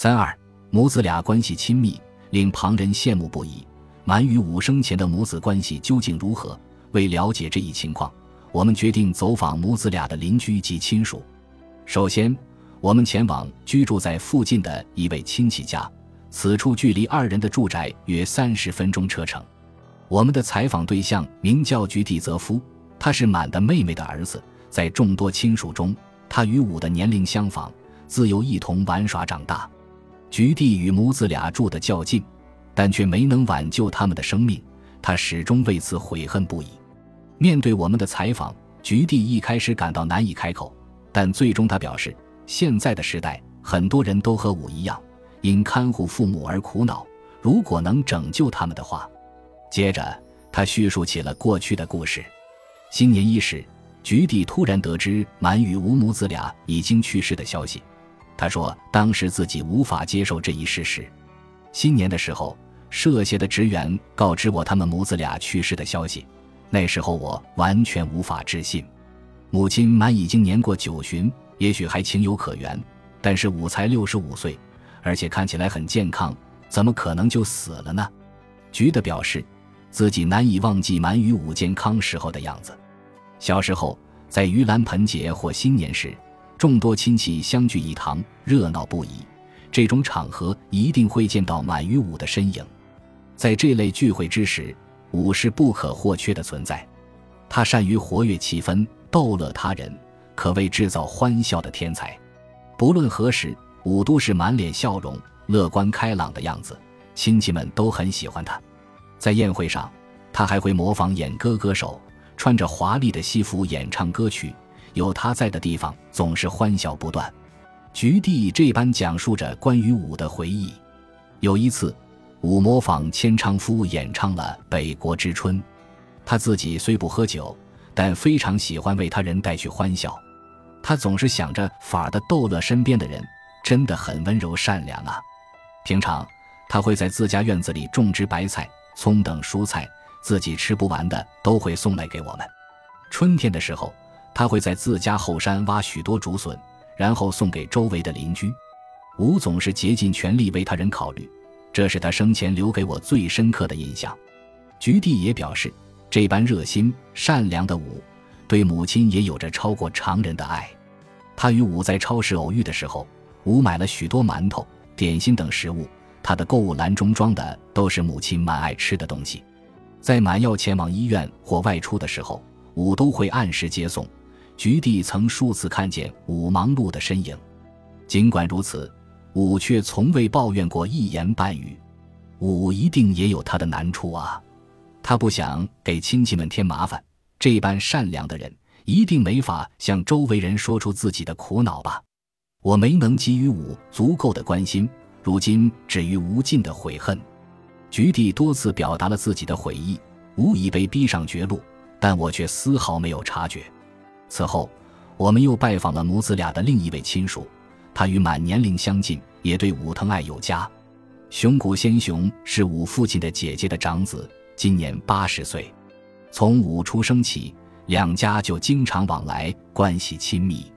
三二母子俩关系亲密，令旁人羡慕不已。满与武生前的母子关系究竟如何？为了解这一情况，我们决定走访母子俩的邻居及亲属。首先，我们前往居住在附近的一位亲戚家，此处距离二人的住宅约三十分钟车程。我们的采访对象名叫居地泽夫，他是满的妹妹的儿子。在众多亲属中，他与武的年龄相仿，自幼一同玩耍长大。菊地与母子俩住得较近，但却没能挽救他们的生命，他始终为此悔恨不已。面对我们的采访，菊地一开始感到难以开口，但最终他表示，现在的时代，很多人都和我一样，因看护父母而苦恼。如果能拯救他们的话，接着他叙述起了过去的故事。新年伊始。菊地突然得知满与吴母子俩已经去世的消息，他说：“当时自己无法接受这一事实。新年的时候，社协的职员告知我他们母子俩去世的消息，那时候我完全无法置信。母亲满已经年过九旬，也许还情有可原，但是武才六十五岁，而且看起来很健康，怎么可能就死了呢？”菊的表示，自己难以忘记满与武健康时候的样子。小时候，在盂兰盆节或新年时，众多亲戚相聚一堂，热闹不已。这种场合一定会见到满于武的身影。在这类聚会之时，武是不可或缺的存在。他善于活跃气氛，逗乐他人，可谓制造欢笑的天才。不论何时，武都是满脸笑容、乐观开朗的样子，亲戚们都很喜欢他。在宴会上，他还会模仿演歌歌手。穿着华丽的西服演唱歌曲，有他在的地方总是欢笑不断。菊地这般讲述着关于武的回忆。有一次，武模仿千昌夫演唱了《北国之春》，他自己虽不喝酒，但非常喜欢为他人带去欢笑。他总是想着法的逗乐身边的人，真的很温柔善良啊。平常他会在自家院子里种植白菜、葱等蔬菜。自己吃不完的都会送来给我们。春天的时候，他会在自家后山挖许多竹笋，然后送给周围的邻居。吴总是竭尽全力为他人考虑，这是他生前留给我最深刻的印象。菊地也表示，这般热心善良的吴，对母亲也有着超过常人的爱。他与吴在超市偶遇的时候，吴买了许多馒头、点心等食物，他的购物篮中装的都是母亲蛮爱吃的东西。在满要前往医院或外出的时候，武都会按时接送。菊地曾数次看见武忙碌的身影，尽管如此，武却从未抱怨过一言半语。武一定也有他的难处啊，他不想给亲戚们添麻烦。这般善良的人，一定没法向周围人说出自己的苦恼吧？我没能给予武足够的关心，如今止于无尽的悔恨。菊地多次表达了自己的悔意，无疑被逼上绝路，但我却丝毫没有察觉。此后，我们又拜访了母子俩的另一位亲属，他与满年龄相近，也对武疼爱有加。熊谷先雄是武父亲的姐姐的长子，今年八十岁。从武出生起，两家就经常往来，关系亲密。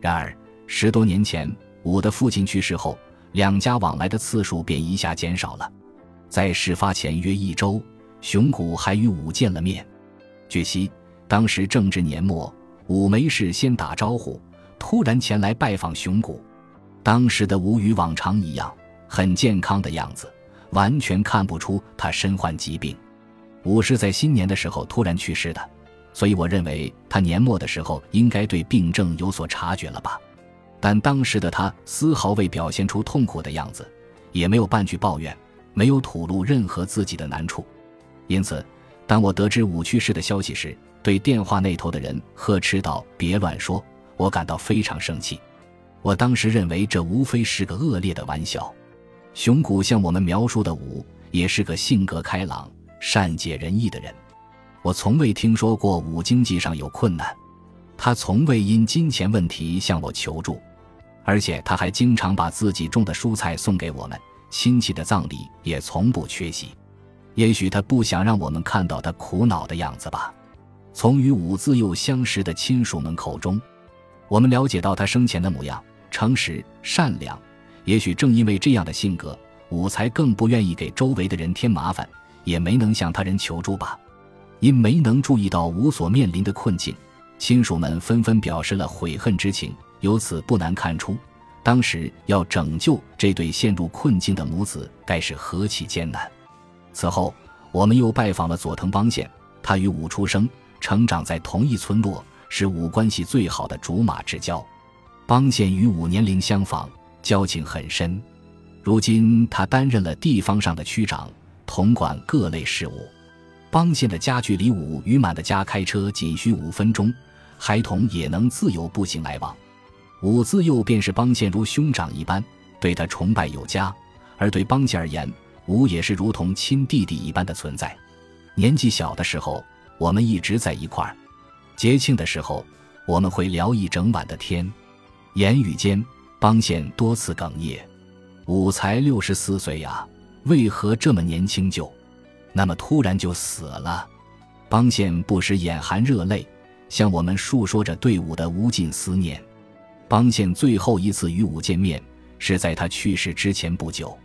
然而，十多年前武的父亲去世后，两家往来的次数便一下减少了。在事发前约一周，熊谷还与武见了面。据悉，当时正值年末，武没事先打招呼，突然前来拜访熊谷。当时的武与往常一样，很健康的样子，完全看不出他身患疾病。武是在新年的时候突然去世的，所以我认为他年末的时候应该对病症有所察觉了吧。但当时的他丝毫未表现出痛苦的样子，也没有半句抱怨。没有吐露任何自己的难处，因此，当我得知武去世的消息时，对电话那头的人呵斥道：“别乱说！”我感到非常生气。我当时认为这无非是个恶劣的玩笑。熊谷向我们描述的武也是个性格开朗、善解人意的人。我从未听说过武经济上有困难，他从未因金钱问题向我求助，而且他还经常把自己种的蔬菜送给我们。亲戚的葬礼也从不缺席，也许他不想让我们看到他苦恼的样子吧。从与武自幼相识的亲属们口中，我们了解到他生前的模样：诚实、善良，也许正因为这样的性格，武才更不愿意给周围的人添麻烦，也没能向他人求助吧。因没能注意到武所面临的困境，亲属们纷纷表示了悔恨之情。由此不难看出，当时要拯救这对陷入困境的母子，该是何其艰难。此后，我们又拜访了佐藤邦宪，他与武出生、成长在同一村落，是武关系最好的竹马之交。邦宪与武年龄相仿。交情很深，如今他担任了地方上的区长，统管各类事务。邦宪的家距离武与满的家开车仅需五分钟，孩童也能自由步行来往。武自幼便是邦宪如兄长一般，对他崇拜有加；而对邦宪而言，武也是如同亲弟弟一般的存在。年纪小的时候，我们一直在一块儿；节庆的时候，我们会聊一整晚的天，言语间。邦宪多次哽咽，武才六十四岁呀，为何这么年轻就，那么突然就死了？邦宪不时眼含热泪，向我们述说着对武的无尽思念。邦宪最后一次与武见面，是在他去世之前不久。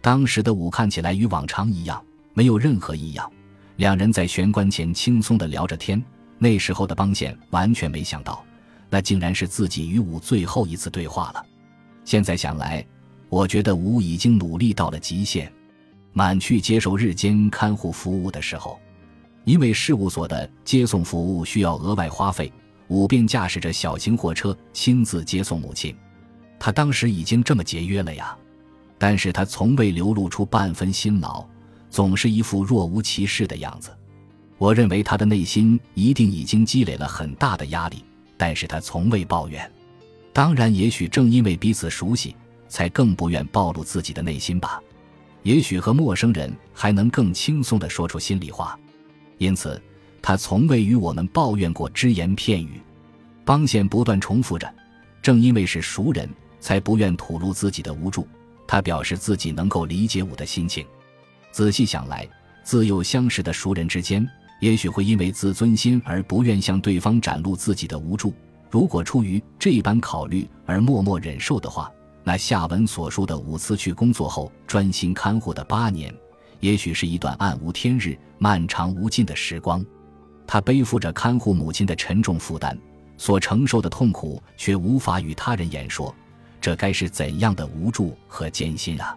当时的武看起来与往常一样，没有任何异样。两人在玄关前轻松地聊着天。那时候的邦宪完全没想到。那竟然是自己与武最后一次对话了。现在想来，我觉得武已经努力到了极限。满去接受日间看护服务的时候，因为事务所的接送服务需要额外花费，武便驾驶着小型货车亲自接送母亲。他当时已经这么节约了呀，但是他从未流露出半分辛劳，总是一副若无其事的样子。我认为他的内心一定已经积累了很大的压力。但是他从未抱怨，当然，也许正因为彼此熟悉，才更不愿暴露自己的内心吧。也许和陌生人还能更轻松地说出心里话，因此他从未与我们抱怨过只言片语。邦宪不断重复着：“正因为是熟人，才不愿吐露自己的无助。”他表示自己能够理解我的心情。仔细想来，自幼相识的熟人之间。也许会因为自尊心而不愿向对方展露自己的无助。如果出于这般考虑而默默忍受的话，那下文所述的五次去工作后专心看护的八年，也许是一段暗无天日、漫长无尽的时光。他背负着看护母亲的沉重负担，所承受的痛苦却无法与他人言说，这该是怎样的无助和艰辛啊！